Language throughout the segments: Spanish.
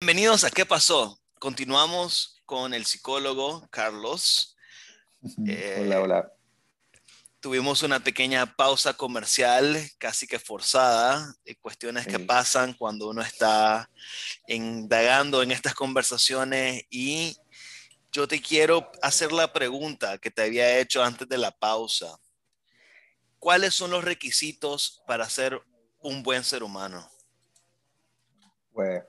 Bienvenidos a ¿Qué pasó? Continuamos con el psicólogo Carlos. Eh, hola, hola. Tuvimos una pequeña pausa comercial, casi que forzada, de cuestiones que pasan cuando uno está indagando en estas conversaciones y yo te quiero hacer la pregunta que te había hecho antes de la pausa. ¿Cuáles son los requisitos para ser un buen ser humano? Pues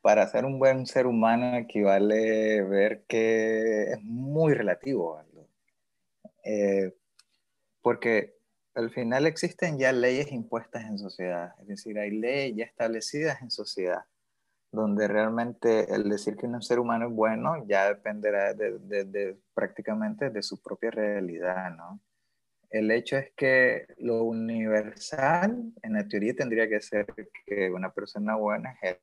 para ser un buen ser humano equivale ver que es muy relativo. Eh, porque al final existen ya leyes impuestas en sociedad, es decir, hay leyes ya establecidas en sociedad, donde realmente el decir que un ser humano es bueno ya dependerá de, prácticamente de su propia realidad, ¿no? El hecho es que lo universal, en la teoría, tendría que ser que una persona buena es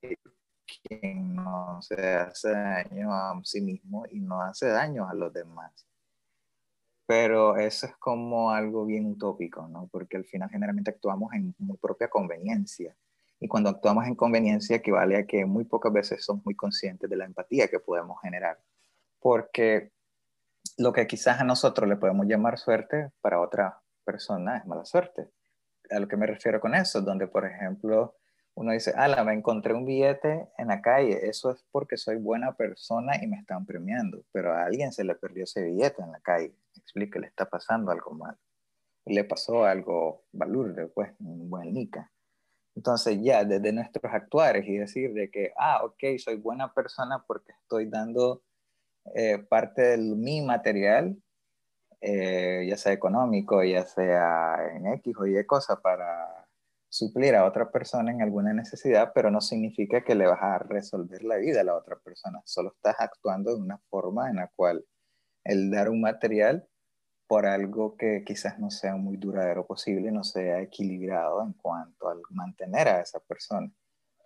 quien no se hace daño a sí mismo y no hace daño a los demás. Pero eso es como algo bien utópico, ¿no? Porque al final generalmente actuamos en propia conveniencia. Y cuando actuamos en conveniencia equivale a que muy pocas veces somos muy conscientes de la empatía que podemos generar. Porque lo que quizás a nosotros le podemos llamar suerte, para otra persona es mala suerte. A lo que me refiero con eso, donde por ejemplo uno dice, ala, me encontré un billete en la calle, eso es porque soy buena persona y me están premiando, pero a alguien se le perdió ese billete en la calle, explique, le está pasando algo mal, le pasó algo valurde, pues, un buen nica. Entonces ya desde nuestros actuares y decir de que, ah, ok, soy buena persona porque estoy dando eh, parte de mi material, eh, ya sea económico, ya sea en X o Y cosa para suplir a otra persona en alguna necesidad, pero no significa que le vas a resolver la vida a la otra persona. Solo estás actuando de una forma en la cual el dar un material por algo que quizás no sea muy duradero posible, no sea equilibrado en cuanto al mantener a esa persona.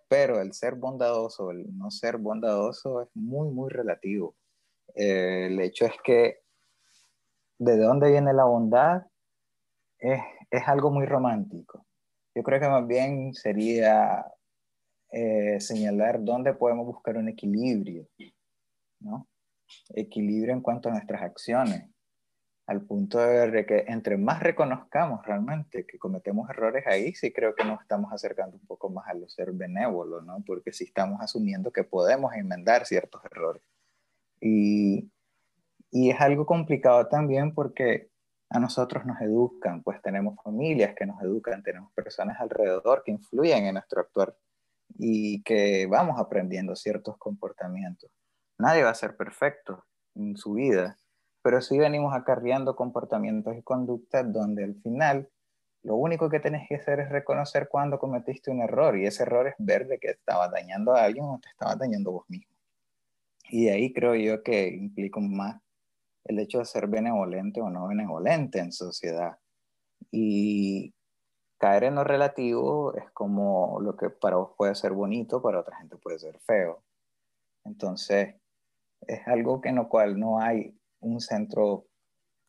Pero el ser bondadoso, el no ser bondadoso es muy, muy relativo. Eh, el hecho es que de dónde viene la bondad es, es algo muy romántico yo creo que más bien sería eh, señalar dónde podemos buscar un equilibrio, ¿no? Equilibrio en cuanto a nuestras acciones, al punto de ver que entre más reconozcamos realmente que cometemos errores ahí, sí creo que nos estamos acercando un poco más a lo ser benévolo, ¿no? Porque sí estamos asumiendo que podemos enmendar ciertos errores. Y, y es algo complicado también porque a nosotros nos educan, pues tenemos familias que nos educan, tenemos personas alrededor que influyen en nuestro actuar y que vamos aprendiendo ciertos comportamientos. Nadie va a ser perfecto en su vida, pero sí venimos acarreando comportamientos y conductas donde al final lo único que tenés que hacer es reconocer cuando cometiste un error y ese error es ver de que estaba dañando a alguien o te estaba dañando vos mismo. Y ahí creo yo que implica más el hecho de ser benevolente o no benevolente en sociedad. Y caer en lo relativo es como lo que para vos puede ser bonito, para otra gente puede ser feo. Entonces, es algo que en lo cual no hay un centro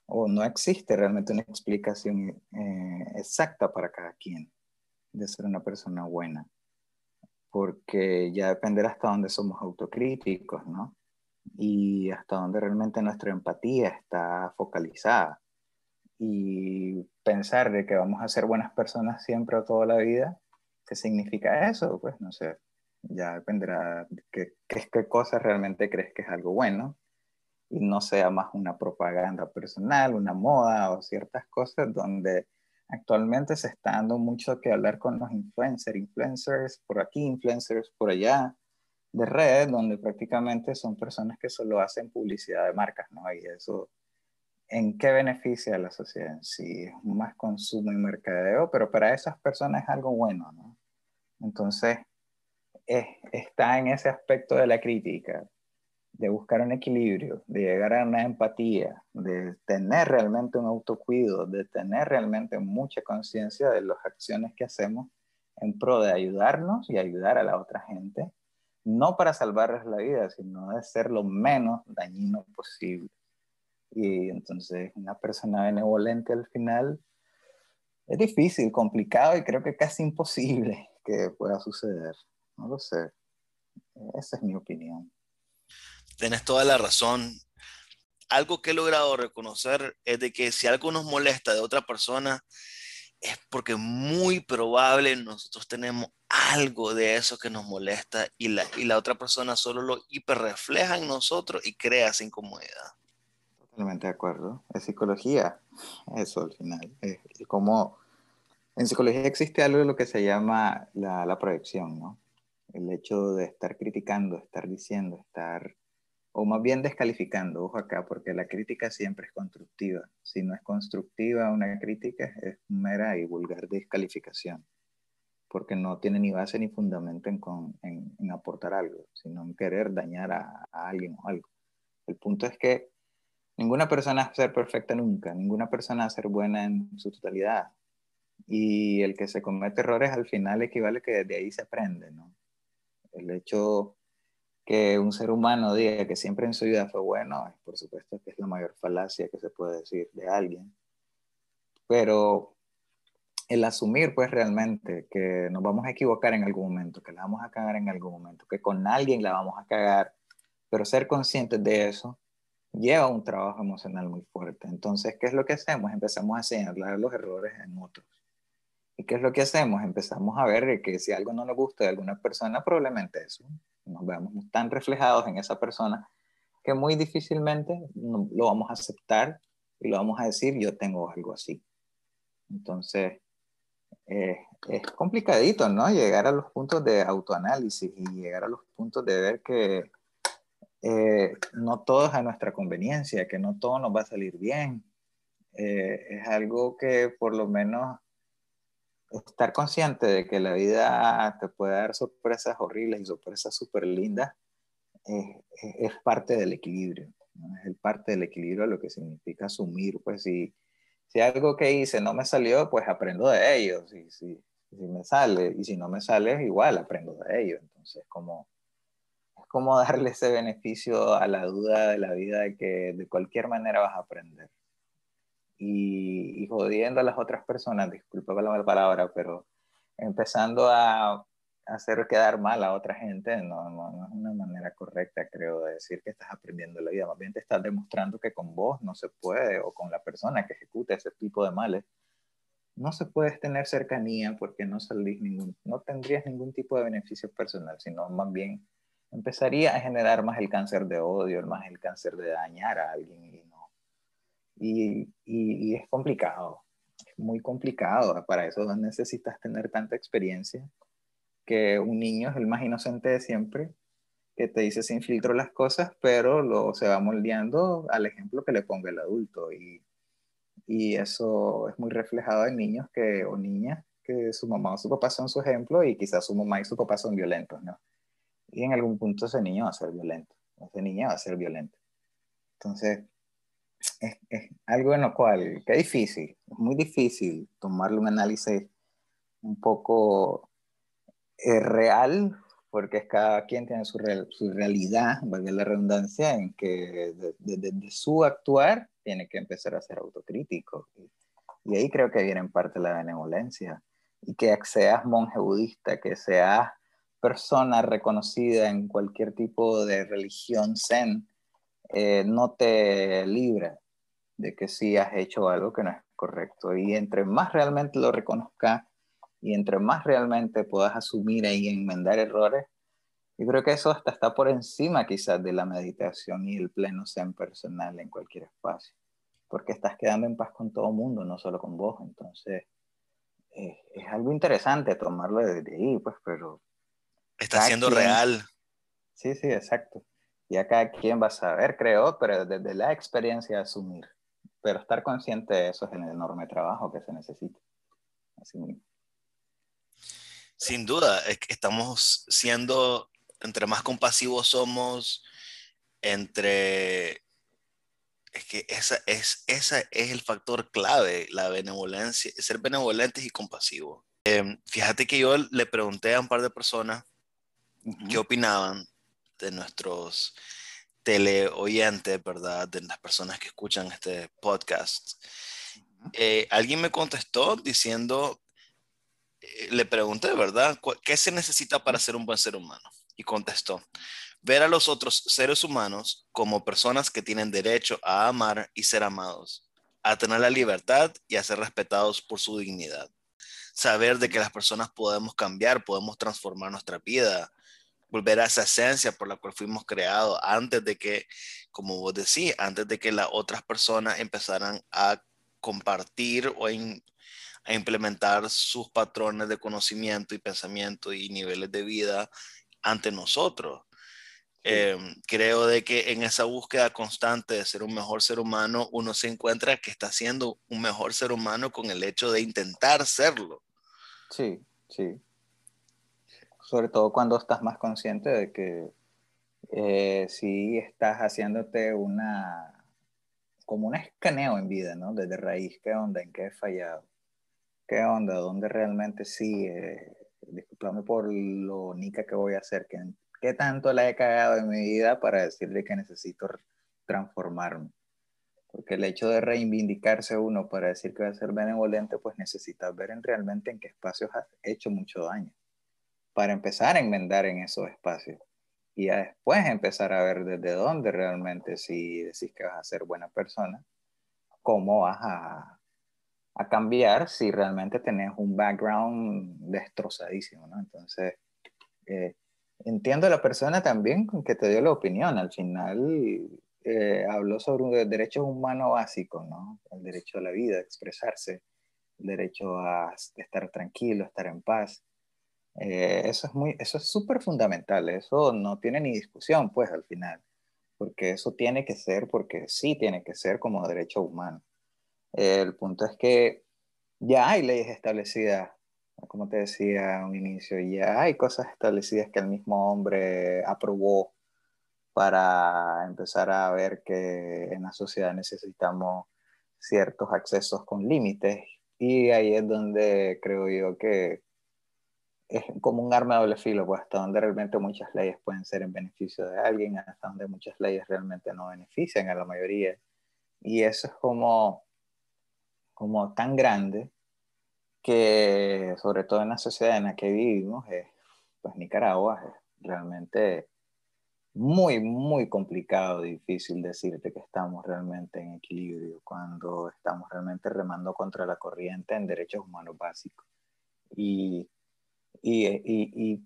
o no existe realmente una explicación eh, exacta para cada quien de ser una persona buena, porque ya dependerá hasta dónde somos autocríticos, ¿no? y hasta dónde realmente nuestra empatía está focalizada. Y pensar de que vamos a ser buenas personas siempre o toda la vida, ¿qué significa eso? Pues no sé, ya dependerá de qué, qué, cosa realmente crees que es algo bueno y no sea más una propaganda personal, una moda o ciertas cosas donde actualmente se está dando mucho que hablar con los influencers, influencers por aquí, influencers por allá, de redes donde prácticamente son personas que solo hacen publicidad de marcas, ¿no? Y eso, ¿en qué beneficia a la sociedad? Si es más consumo y mercadeo, pero para esas personas es algo bueno, ¿no? Entonces, está en ese aspecto de la crítica, de buscar un equilibrio, de llegar a una empatía, de tener realmente un autocuido, de tener realmente mucha conciencia de las acciones que hacemos en pro de ayudarnos y ayudar a la otra gente no para salvarles la vida, sino de ser lo menos dañino posible. Y entonces una persona benevolente al final es difícil, complicado y creo que casi imposible que pueda suceder. No lo sé. Esa es mi opinión. Tienes toda la razón. Algo que he logrado reconocer es de que si algo nos molesta de otra persona, es porque muy probable nosotros tenemos algo de eso que nos molesta y la, y la otra persona solo lo hiperrefleja en nosotros y crea esa incomodidad. Totalmente de acuerdo. Es psicología, eso al final. Es como en psicología existe algo de lo que se llama la, la proyección, ¿no? El hecho de estar criticando, estar diciendo, estar o más bien descalificando, ojo acá, porque la crítica siempre es constructiva. Si no es constructiva una crítica, es mera y vulgar descalificación, porque no tiene ni base ni fundamento en, en, aportar algo, sino en querer dañar a, alguien o algo. El punto es que ninguna persona va a ser perfecta nunca, ninguna persona va a ser buena en su totalidad. Y el que se comete errores al final equivale que desde ahí se aprende, ¿no? El hecho que un ser humano diga que siempre en su vida fue bueno, por supuesto que es la mayor falacia que se puede decir de alguien. Pero el asumir pues realmente que nos vamos a equivocar en algún momento, que la vamos a cagar en algún momento, que con alguien la vamos a cagar, pero ser conscientes de eso lleva un trabajo emocional muy fuerte. Entonces, ¿qué es lo que hacemos? Empezamos a señalar los errores en otros. ¿Y qué es lo que hacemos? Empezamos a ver que si algo no nos gusta de alguna persona, probablemente eso nos vemos tan reflejados en esa persona que muy difícilmente lo vamos a aceptar y lo vamos a decir, yo tengo algo así. Entonces, eh, es complicadito, ¿no? Llegar a los puntos de autoanálisis y llegar a los puntos de ver que eh, no todo es a nuestra conveniencia, que no todo nos va a salir bien. Eh, es algo que por lo menos estar consciente de que la vida te puede dar sorpresas horribles y sorpresas súper lindas es, parte del equilibrio. Es parte del equilibrio lo que significa asumir, pues si, si algo que hice no me salió, pues aprendo de ello. Si, si me sale y si no me sale, igual aprendo de ello. Entonces, como, es como darle ese beneficio a la duda de la vida de que de cualquier manera vas a aprender y, jodiendo a las otras personas, disculpa la mala palabra, pero empezando a hacer quedar mal a otra gente no, no, es una manera correcta, creo, de decir que estás aprendiendo la vida. Más bien te estás demostrando que con vos no se puede, o con la persona que ejecuta ese tipo de males, no se puede tener cercanía porque no salís ningún, no tendrías ningún tipo de beneficio personal, sino más bien empezaría a generar más el cáncer de odio, más el cáncer de dañar a alguien y y, es complicado, es muy complicado. Para eso necesitas tener tanta experiencia que un niño es el más inocente de siempre, que te dice sin filtro las cosas, pero lo, se va moldeando al ejemplo que le ponga el adulto. Y, y eso es muy reflejado en niños que, o niñas que su mamá o su papá son su ejemplo y quizás su mamá y su papá son violentos, ¿no? Y en algún punto ese niño va a ser violento, ese niña va a ser violento. Entonces, es, algo en lo cual, que es difícil, es muy difícil tomarle un análisis un poco eh, real, porque es cada quien tiene su, su realidad, valga la redundancia, en que desde su actuar tiene que empezar a ser autocrítico. Y, y ahí creo que viene en parte la benevolencia. Y que seas monje budista, que seas persona reconocida en cualquier tipo de religión zen, eh, no te libra de que sí has hecho algo que no es correcto. Y entre más realmente lo reconozcas y entre más realmente puedas asumir y enmendar errores, yo creo que eso hasta está por encima quizás de la meditación y el pleno zen personal en cualquier espacio, porque estás quedando en paz con todo el mundo, no solo con vos. Entonces, eh, es algo interesante tomarlo desde ahí, pues, pero... Está siendo real. Sí, sí, exacto. Y acá quien va a saber, creo, pero desde la experiencia asumir. Pero estar consciente de eso es el enorme trabajo que se necesita. Así mismo. Sin duda, estamos siendo, entre más compasivos somos, entre... Es que esa es, esa es el factor clave, la benevolencia, ser benevolentes y compasivos. Em, fíjate que yo le pregunté a un par de personas qué opinaban de nuestros teleoyentes, ¿verdad? De las personas que escuchan este podcast. Eh, alguien me contestó diciendo, eh, le pregunté, ¿verdad? ¿Qué se necesita para ser un buen ser humano? Y contestó, ver a los otros seres humanos como personas que tienen derecho a amar y ser amados, a tener la libertad y a ser respetados por su dignidad. Saber de que las personas podemos cambiar, podemos transformar nuestra vida, volver a esa esencia por la cual fuimos creados antes de que, como vos decís, antes de que las otras personas empezaran a compartir o a implementar sus patrones de conocimiento y pensamiento y niveles de vida ante nosotros. Em, creo de que en esa búsqueda constante de ser un mejor ser humano, uno se encuentra que está siendo un mejor ser humano con el hecho de intentar serlo. Sí, sí sobre todo cuando estás más consciente de que eh, si estás haciéndote una, como un escaneo en vida, ¿no? Desde raíz, ¿qué onda? ¿En qué he fallado? ¿Qué onda? ¿Dónde realmente sí? Eh, disculpame por lo nica que voy a hacer, ¿qué, ¿qué tanto la he cagado en mi vida para decirle que necesito transformarme? Porque el hecho de reivindicarse uno para decir que va a ser benevolente, pues necesitas ver en realmente en qué espacios has hecho mucho daño para empezar a enmendar en esos espacios. Y después empezar a ver desde dónde realmente, si decís que vas a ser buena persona, cómo vas a, a cambiar si realmente tenés un background destrozadísimo, ¿no? Entonces, eh, entiendo a la persona también que te dio la opinión. Al final eh, habló sobre un derecho humano básico, ¿no? El derecho a la vida, a expresarse, el derecho a estar tranquilo, estar en paz. Eh, eso es muy, eso es súper fundamental, eso no tiene ni discusión, pues, al final, porque eso tiene que ser, porque sí tiene que ser como derecho humano. el punto es que ya hay leyes establecidas, como te decía a un inicio, ya hay cosas establecidas que el mismo hombre aprobó para empezar a ver que en la sociedad necesitamos ciertos accesos con límites y ahí es donde creo yo que es como un arma de doble filo, pues hasta donde realmente muchas leyes pueden ser en beneficio de alguien, hasta donde muchas leyes realmente no benefician a la mayoría. Y eso es como, como tan grande que, sobre todo en la sociedad en la que vivimos, es, pues Nicaragua es realmente muy, muy complicado, difícil decirte que estamos realmente en equilibrio cuando estamos realmente remando contra la corriente en derechos humanos básicos. Y y, y,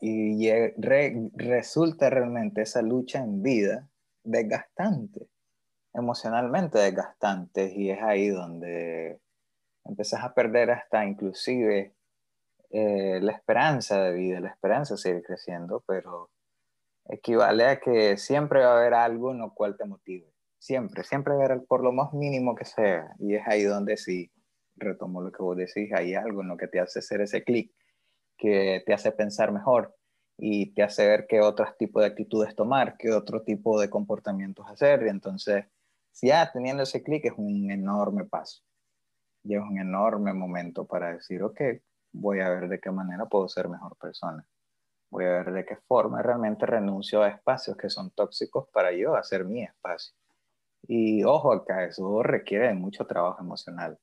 y, y resulta realmente esa lucha en vida desgastante, emocionalmente desgastante, y es ahí donde empezás a perder hasta inclusive eh, la esperanza de vida, la esperanza de seguir creciendo, pero equivale a que siempre va a haber algo en lo cual te motive. Siempre, siempre va a haber por lo más mínimo que sea. Y es ahí donde sí, retomo lo que vos decís, hay algo en lo que te hace hacer ese clic que te hace pensar mejor y te hace ver qué otros tipos de actitudes tomar, qué otro tipo de comportamientos hacer. Y entonces, ya teniendo ese clic es un enorme paso. Y es un enorme momento para decir, ok, voy a ver de qué manera puedo ser mejor persona. Voy a ver de qué forma realmente renuncio a espacios que son tóxicos para yo hacer mi espacio. Y ojo acá, eso requiere mucho trabajo emocional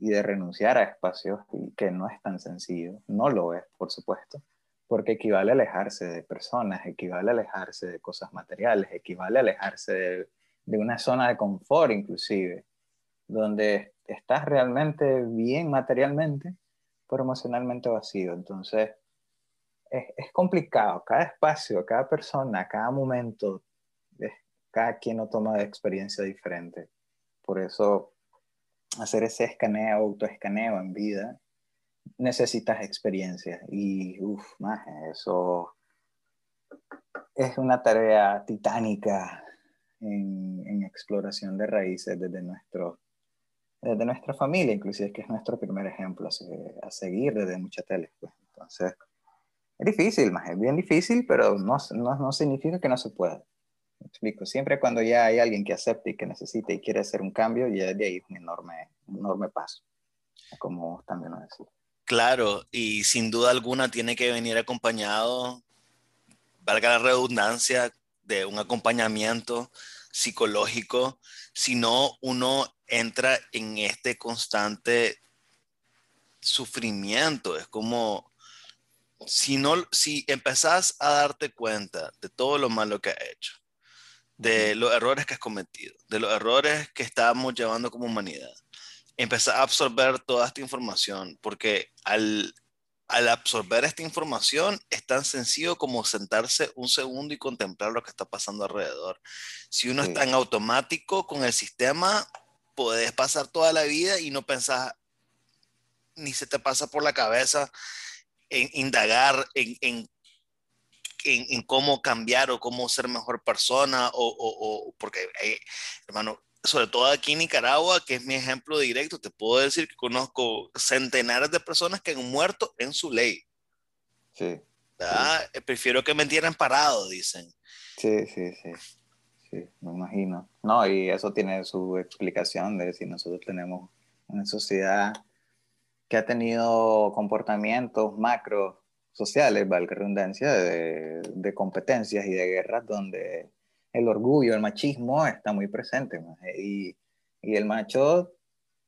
y de renunciar a espacios que no es tan sencillo, no lo es, por supuesto, porque equivale a alejarse de personas, equivale a alejarse de cosas materiales, equivale a alejarse de, de una zona de confort inclusive, donde estás realmente bien materialmente, pero emocionalmente vacío. Entonces, es, es complicado, cada espacio, cada persona, cada momento, cada quien lo toma de experiencia diferente. Por eso hacer ese escaneo, autoescaneo en vida, necesitas experiencia. Y, uff, más, eso es una tarea titánica en, exploración de raíces desde, nuestro, desde nuestra familia, inclusive, que es nuestro primer ejemplo a, seguir desde mucha tele. Pues. Entonces, es difícil, más, es bien difícil, pero no, no, no significa que no se pueda explico, siempre cuando ya hay alguien que acepte y que necesite y quiere hacer un cambio, ya de ahí es un enorme, enorme paso, como también lo decía. Claro, y sin duda alguna tiene que venir acompañado, valga la redundancia, de un acompañamiento psicológico, sino uno entra en este constante sufrimiento. Es como si no, si empezás a darte cuenta de todo lo malo que has hecho, de los errores que has cometido, de los errores que estamos llevando como humanidad, empezás a absorber toda esta información, porque al al absorber esta información es tan sencillo como sentarse un segundo y contemplar lo que está pasando alrededor. Si uno está en automático con el sistema, puedes pasar toda la vida y no pensás, ni se te pasa por la cabeza en indagar en, en, en, cómo cambiar o cómo ser mejor persona, o, o, porque, eh, hermano, sobre todo aquí en Nicaragua, que es mi ejemplo directo, te puedo decir que conozco centenares de personas que han muerto en su ley. Sí. Eh, prefiero que me entierren parado, dicen. Sí, sí, sí. Sí, me imagino. No, y eso tiene su explicación de si nosotros tenemos una sociedad que ha tenido comportamientos macro sociales, valga redundancia, de, de competencias y de guerras donde el orgullo, el machismo está muy presente. Y, y, el macho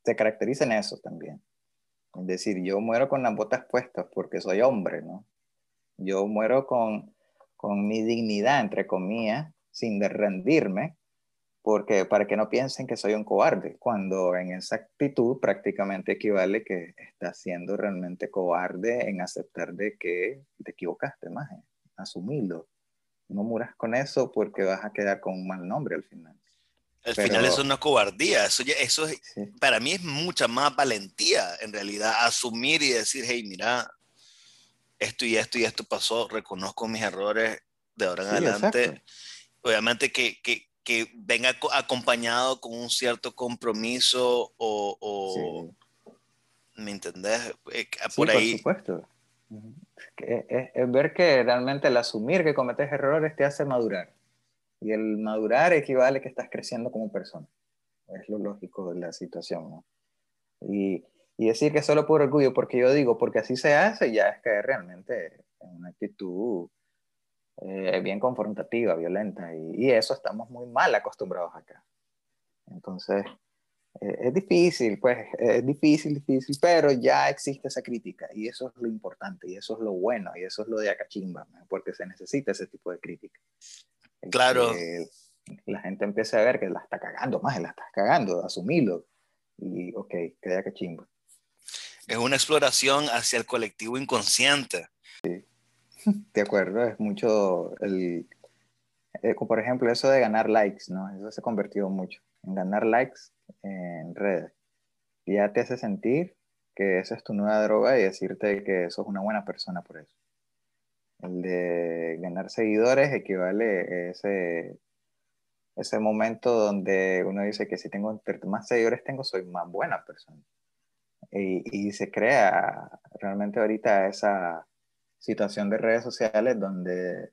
se caracteriza en eso también. Es decir, yo muero con las botas puestas porque soy hombre, ¿no? Yo muero con, con mi dignidad, entre comillas, sin rendirme, porque para que no piensen que soy un cobarde, cuando en esa actitud prácticamente equivale que estás siendo realmente cobarde en aceptar de que te equivocaste, más, asumirlo no muras con eso porque vas a quedar con un mal nombre al final. Al final eso es una cobardía, eso, eso para mí es mucha más valentía en realidad, asumir y decir, hey, mira, esto y esto y esto pasó, reconozco mis errores de ahora en adelante. Obviamente que, que, que, venga acompañado con un cierto compromiso o, ¿me entendés? Eh, por ahí. Por supuesto es, ver que realmente el asumir que cometes errores te hace madurar. Y el madurar equivale a que estás creciendo como persona. Es lo lógico de la situación, ¿no? Y, y decir que solo por orgullo, porque yo digo, porque así se hace, ya es que realmente en una actitud eh, bien confrontativa, violenta. Y, y, eso estamos muy mal acostumbrados acá. Entonces, eh, es difícil, pues, es difícil, difícil, pero ya existe esa crítica y eso es lo importante y eso es lo bueno y eso es lo de Acachimba, porque se necesita ese tipo de crítica. Claro. la gente empieza a ver que la está cagando más, la está cagando, asumirlo y ok, que de Acachimba. Es una exploración hacia el colectivo inconsciente. Sí, de acuerdo, es mucho el, eh, por ejemplo, eso de ganar likes, ¿no? Eso se ha convertido mucho en ganar likes en redes. ya te hace sentir que esa es tu nueva droga y decirte que sos una buena persona por eso. El de ganar seguidores equivale a ese, ese momento donde uno dice que si tengo más seguidores tengo, soy más buena persona. Y, y se crea realmente ahorita esa situación de redes sociales donde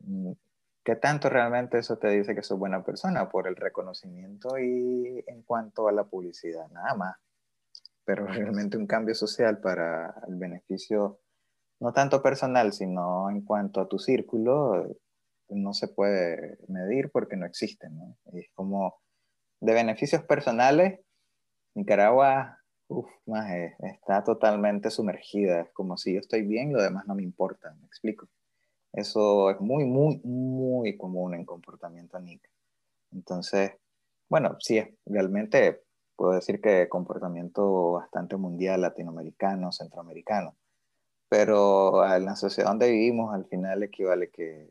mm, ¿Qué tanto realmente eso te dice que sos buena persona? Por el reconocimiento y en cuanto a la publicidad, nada más. Pero realmente un cambio social para el beneficio, no tanto personal, sino en cuanto a tu círculo, no se puede medir porque no existen. ¿no? es como de beneficios personales, Nicaragua uf, más, está totalmente sumergida. Es como si yo estoy bien, lo demás no me importa. ¿Me explico? Eso es muy, muy, muy común en comportamiento NIC. Entonces, bueno, sí, realmente puedo decir que comportamiento bastante mundial, latinoamericano, centroamericano. Pero en la sociedad donde vivimos, al final equivale que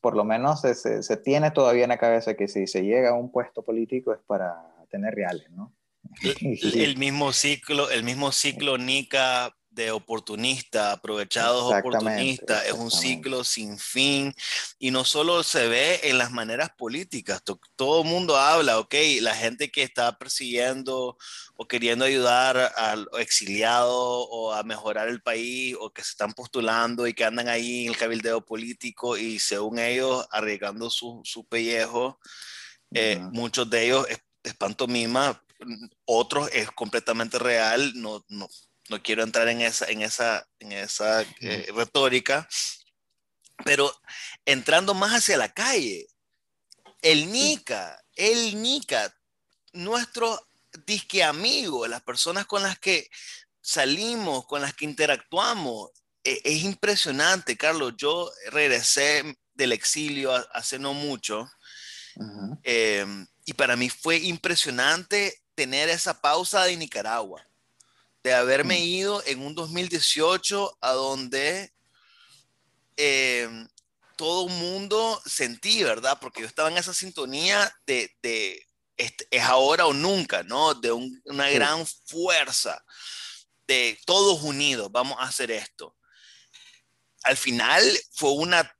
por lo menos se, se, tiene todavía en la cabeza que si se llega a un puesto político es para tener reales, ¿no? El, mismo ciclo, el mismo ciclo Nica de oportunista, aprovechados oportunistas, es un ciclo sin fin. Y no solo se ve en las maneras políticas, todo el mundo habla, ok, la gente que está persiguiendo o queriendo ayudar al exiliado o a mejorar el país o que se están postulando y que andan ahí en el cabildeo político y según ellos arriesgando su, su pellejo, eh, muchos de ellos es, es pantomima, otros es completamente real, no, no, no quiero entrar en esa, en esa, en esa eh, retórica, Pero entrando más hacia la calle, el Nica, el Nica, nuestro disque amigo, las personas con las que salimos, con las que interactuamos, e, es, impresionante, Carlos. Yo regresé del exilio hace no mucho em, y para mí fue impresionante tener esa pausa de Nicaragua, de haberme mm. ido en un 2018 a donde eh, todo el mundo sentí, ¿verdad? Porque yo estaba en esa sintonía de, este, es ahora o nunca, ¿no? De una gran fuerza, de todos unidos, vamos a hacer esto. Al final fue una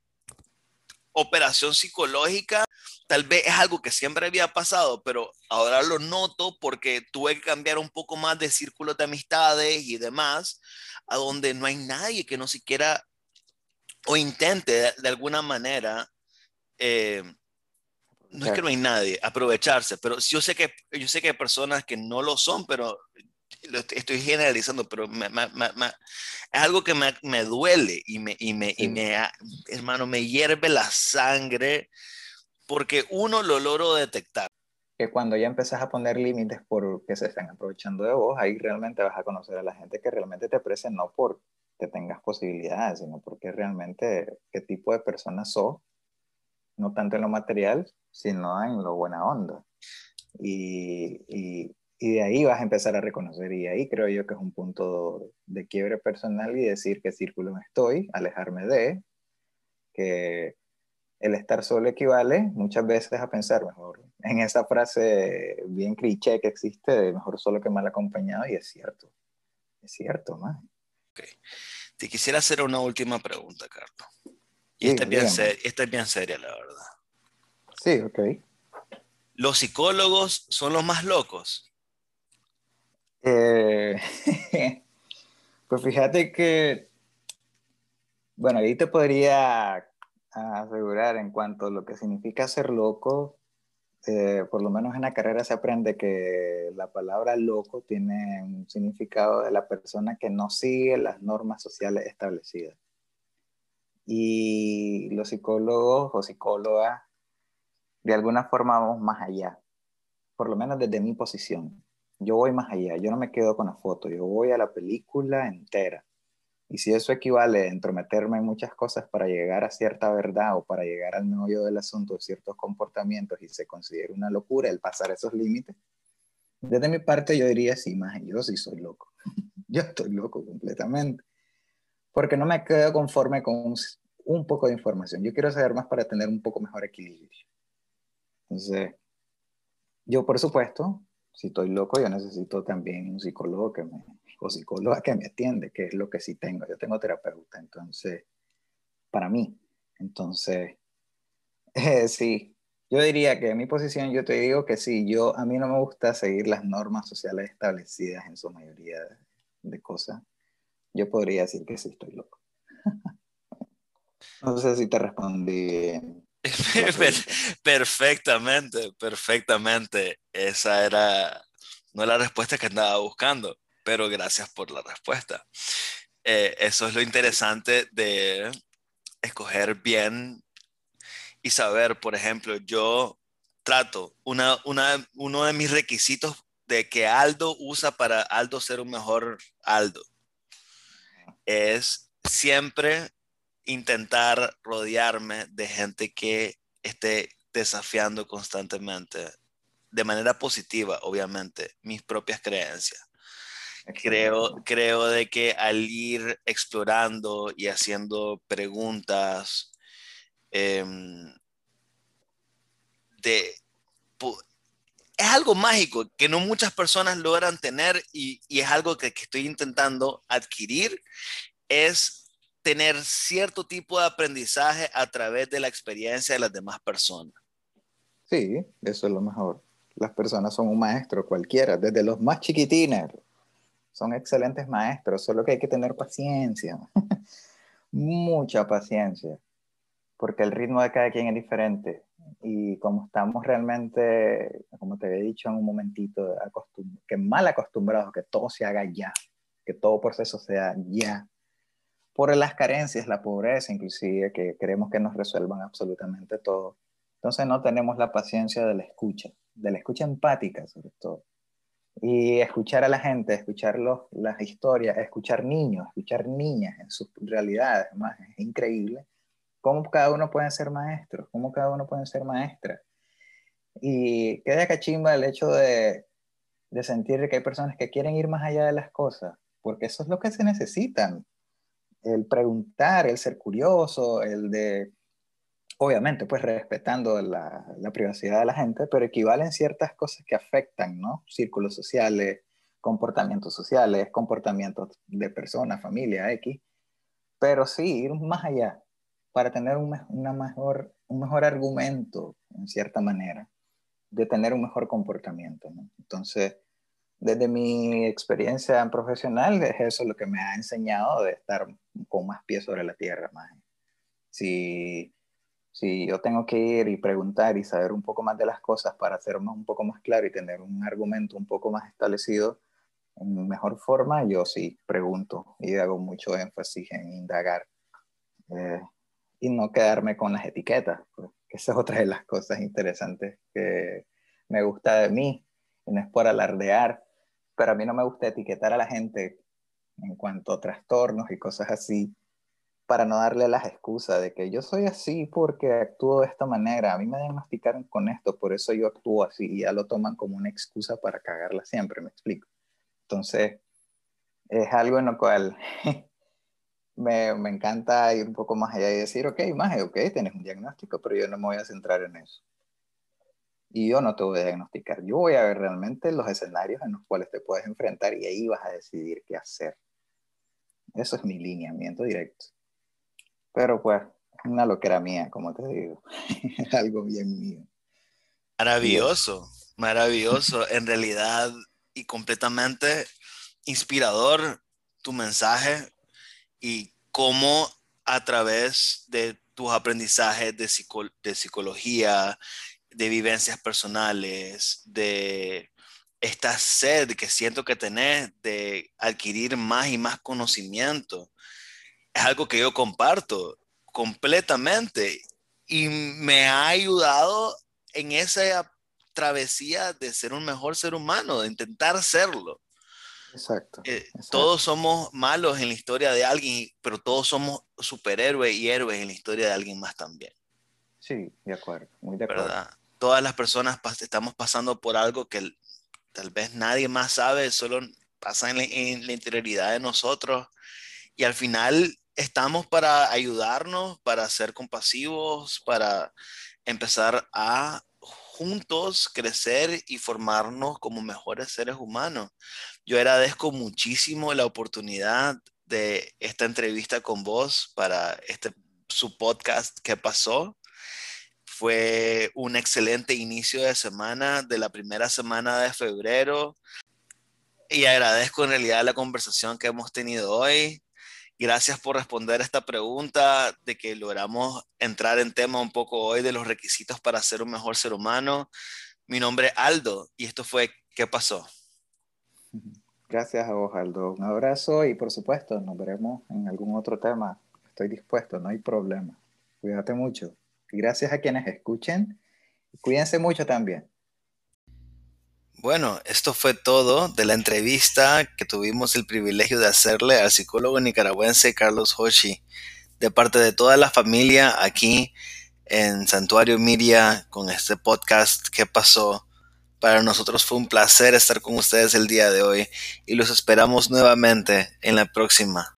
operación psicológica, tal vez es algo que siempre había pasado, pero ahora lo noto porque tuve que cambiar un poco más de círculos de amistades y demás, a donde no hay nadie que no siquiera o intente de, alguna manera, eh, no es que no hay nadie, aprovecharse, pero yo sé que, yo sé que hay personas que no lo son, pero lo estoy generalizando, pero es algo que me, duele y me, y me, y me, hermano, me hierve la sangre porque uno lo logro detectar. Que cuando ya empezás a poner límites por que se están aprovechando de vos, ahí realmente vas a conocer a la gente que realmente te aprecia, no por que tengas posibilidades, sino porque realmente qué tipo de persona sos, no tanto en lo material, sino en lo buena onda. Y, y, y, de ahí vas a empezar a reconocer, y ahí creo yo que es un punto de quiebre personal y decir qué círculo estoy, alejarme de, que el estar solo equivale muchas veces a pensar mejor en esa frase bien cliché que existe de mejor solo que mal acompañado, y es cierto, es cierto, más. Te quisiera hacer una última pregunta, Carlos. Y esta, es bien esta es bien seria, la verdad. Sí, ok. ¿Los psicólogos son los más locos? Eh, pues fíjate que, bueno, ahí te podría asegurar en cuanto a lo que significa ser loco, eh, por lo menos en la carrera se aprende que la palabra loco tiene un significado de la persona que no sigue las normas sociales establecidas. Y los psicólogos o psicólogas, de alguna forma vamos más allá, por lo menos desde mi posición. Yo voy más allá, yo no me quedo con la foto, yo voy a la película entera. Y si eso equivale a entrometerme en muchas cosas para llegar a cierta verdad o para llegar al meollo del asunto de ciertos comportamientos y se considera una locura el pasar esos límites, desde mi parte yo diría, sí, más, yo sí soy loco. yo estoy loco completamente. Porque no me quedo conforme con un, poco de información. Yo quiero saber más para tener un poco mejor equilibrio. Entonces, yo por supuesto, si estoy loco, yo necesito también un psicólogo que me, o psicóloga que me atiende, que es lo que sí tengo. Yo tengo terapeuta, entonces, para mí. Entonces, eh, sí, yo diría que en mi posición yo te digo que sí, yo, a mí no me gusta seguir las normas sociales establecidas en su mayoría de, cosas. Yo podría decir que sí estoy loco. no sé si te respondí. perfectamente, perfectamente. Esa era no la respuesta que andaba buscando pero gracias por la respuesta. Eh, eso es lo interesante de escoger bien y saber, por ejemplo, yo trato, una, una, uno de mis requisitos de que Aldo usa para Aldo ser un mejor Aldo es siempre intentar rodearme de gente que esté desafiando constantemente, de manera positiva, obviamente, mis propias creencias. Creo, creo de que al ir explorando y haciendo preguntas, em, de, es algo mágico que no muchas personas logran tener y, y es algo que, que, estoy intentando adquirir, es tener cierto tipo de aprendizaje a través de la experiencia de las demás personas. Sí, eso es lo mejor. Las personas son un maestro cualquiera, desde los más chiquitines son excelentes maestros, solo que hay que tener paciencia, mucha paciencia, porque el ritmo de cada quien es diferente. Y como estamos realmente, como te había dicho en un momentito, que mal acostumbrados, que todo se haga ya, que todo proceso sea ya, por las carencias, la pobreza, inclusive, que queremos que nos resuelvan absolutamente todo. Entonces no tenemos la paciencia de la escucha, de la escucha empática sobre todo. Y escuchar a la gente, escuchar las historias, escuchar niños, escuchar niñas en sus realidades, más, es increíble cómo cada uno puede ser maestro, cómo cada uno puede ser maestra. Y queda cachimba el hecho de, de sentir que hay personas que quieren ir más allá de las cosas, porque eso es lo que se necesitan. El preguntar, el ser curioso, el de, obviamente, pues respetando la, la privacidad de la gente, pero equivalen ciertas cosas que afectan, ¿no? Círculos sociales, comportamientos sociales, comportamientos de personas, familia, X. Pero sí, ir más allá para tener un, una mejor, un mejor argumento, en cierta manera, de tener un mejor comportamiento. ¿no? Entonces, desde mi experiencia profesional, es eso lo que me ha enseñado de estar con más pies sobre la tierra. Más. Si, si yo tengo que ir y preguntar y saber un poco más de las cosas para hacerme un poco más claro y tener un argumento un poco más establecido en mejor forma, yo sí pregunto y hago mucho énfasis en indagar eh, y no quedarme con las etiquetas, pues, que esa es otra de las cosas interesantes que me gusta de mí, y no es por alardear, pero a mí no me gusta etiquetar a la gente en cuanto a trastornos y cosas así, para no darle las excusas de que yo soy así porque actúo de esta manera, a mí me diagnosticaron con esto, por eso yo actúo así, y ya lo toman como una excusa para cagarla siempre, me explico. Entonces, es algo en lo cual me, me, encanta ir un poco más allá y decir, ok, más, ok, tienes un diagnóstico, pero yo no me voy a centrar en eso y yo no te voy a diagnosticar. Yo voy a ver realmente los escenarios en los cuales te puedes enfrentar y ahí vas a decidir qué hacer. Eso es mi lineamiento directo. Pero pues, una loquera mía, como te digo. Algo bien mío. Maravilloso, maravilloso. en realidad, y completamente inspirador tu mensaje y cómo a través de tus aprendizajes de, de psicología de vivencias personales, de esta sed que siento que tenés de adquirir más y más conocimiento. Es algo que yo comparto completamente y me ha ayudado en esa travesía de ser un mejor ser humano, de intentar serlo. Exacto, eh, Todos somos malos en la historia de alguien, pero todos somos superhéroes y héroes en la historia de alguien más también. Sí, de acuerdo, muy de acuerdo todas las personas estamos pasando por algo que tal vez nadie más sabe, solo pasa en la, interioridad de nosotros. Y al final estamos para ayudarnos, para ser compasivos, para empezar a juntos crecer y formarnos como mejores seres humanos. Yo agradezco muchísimo la oportunidad de esta entrevista con vos para este su podcast que pasó. Fue un excelente inicio de semana, de la primera semana de febrero. Y agradezco en realidad la conversación que hemos tenido hoy. Gracias por responder esta pregunta de que logramos entrar en tema un poco hoy de los requisitos para ser un mejor ser humano. Mi nombre es Aldo y esto fue ¿Qué pasó? Gracias a vos, Aldo. Un abrazo y por supuesto nos veremos en algún otro tema. Estoy dispuesto, no hay problema. Cuídate mucho. Gracias a quienes escuchen. Cuídense mucho también. Bueno, esto fue todo de la entrevista que tuvimos el privilegio de hacerle al psicólogo nicaragüense Carlos Hoshi, de parte de toda la familia aquí en Santuario Miria con este podcast que pasó. Para nosotros fue un placer estar con ustedes el día de hoy y los esperamos nuevamente en la próxima.